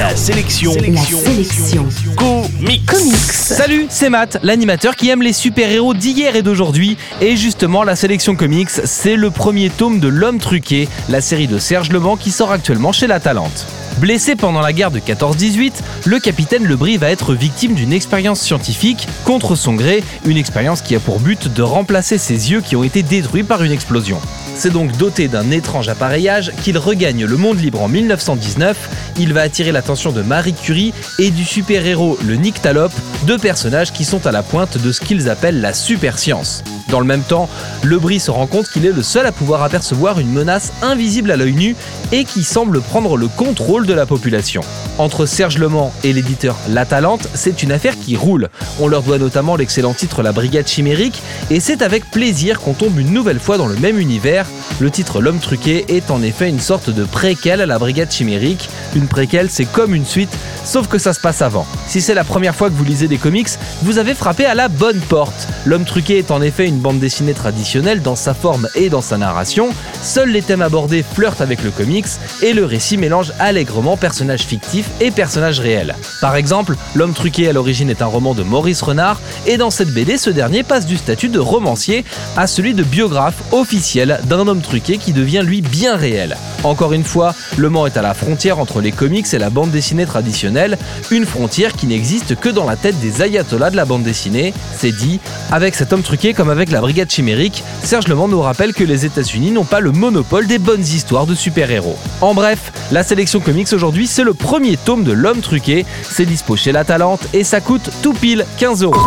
La sélection. La sélection. Comics. Comics. Salut, c'est Matt, l'animateur qui aime les super-héros d'hier et d'aujourd'hui. Et justement, la sélection comics, c'est le premier tome de L'Homme Truqué, la série de Serge Leblanc qui sort actuellement chez La Talente. Blessé pendant la guerre de 14-18, le capitaine Lebris va être victime d'une expérience scientifique contre son gré, une expérience qui a pour but de remplacer ses yeux qui ont été détruits par une explosion. C'est donc doté d'un étrange appareillage qu'il regagne le monde libre en 1919. Il va attirer l'attention de Marie Curie et du super-héros le Nyctalope, deux personnages qui sont à la pointe de ce qu'ils appellent la super-science. Dans le même temps, Lebris se rend compte qu'il est le seul à pouvoir apercevoir une menace invisible à l'œil nu et qui semble prendre le contrôle de la population. Entre Serge Le Mans et l'éditeur La Talente, c'est une affaire qui roule. On leur doit notamment l'excellent titre La Brigade Chimérique, et c'est avec plaisir qu'on tombe une nouvelle fois dans le même univers. Le titre L'Homme Truqué est en effet une sorte de préquel à la Brigade Chimérique. Une préquelle, c'est comme une suite, sauf que ça se passe avant. Si c'est la première fois que vous lisez des comics, vous avez frappé à la bonne porte. L'Homme Truqué est en effet une bande dessinée traditionnelle dans sa forme et dans sa narration. Seuls les thèmes abordés flirtent avec le comics et le récit mélange allègrement personnages fictifs et personnages réels. Par exemple, L'homme truqué à l'origine est un roman de Maurice Renard et dans cette BD, ce dernier passe du statut de romancier à celui de biographe officiel d'un homme truqué qui devient lui bien réel. Encore une fois, Le Mans est à la frontière les comics et la bande dessinée traditionnelle, une frontière qui n'existe que dans la tête des ayatollahs de la bande dessinée. C'est dit, avec cet homme truqué comme avec la brigade chimérique, Serge Le Mans nous rappelle que les États-Unis n'ont pas le monopole des bonnes histoires de super-héros. En bref, la sélection comics aujourd'hui, c'est le premier tome de L'homme truqué. C'est dispo chez La Talente et ça coûte tout pile 15 euros.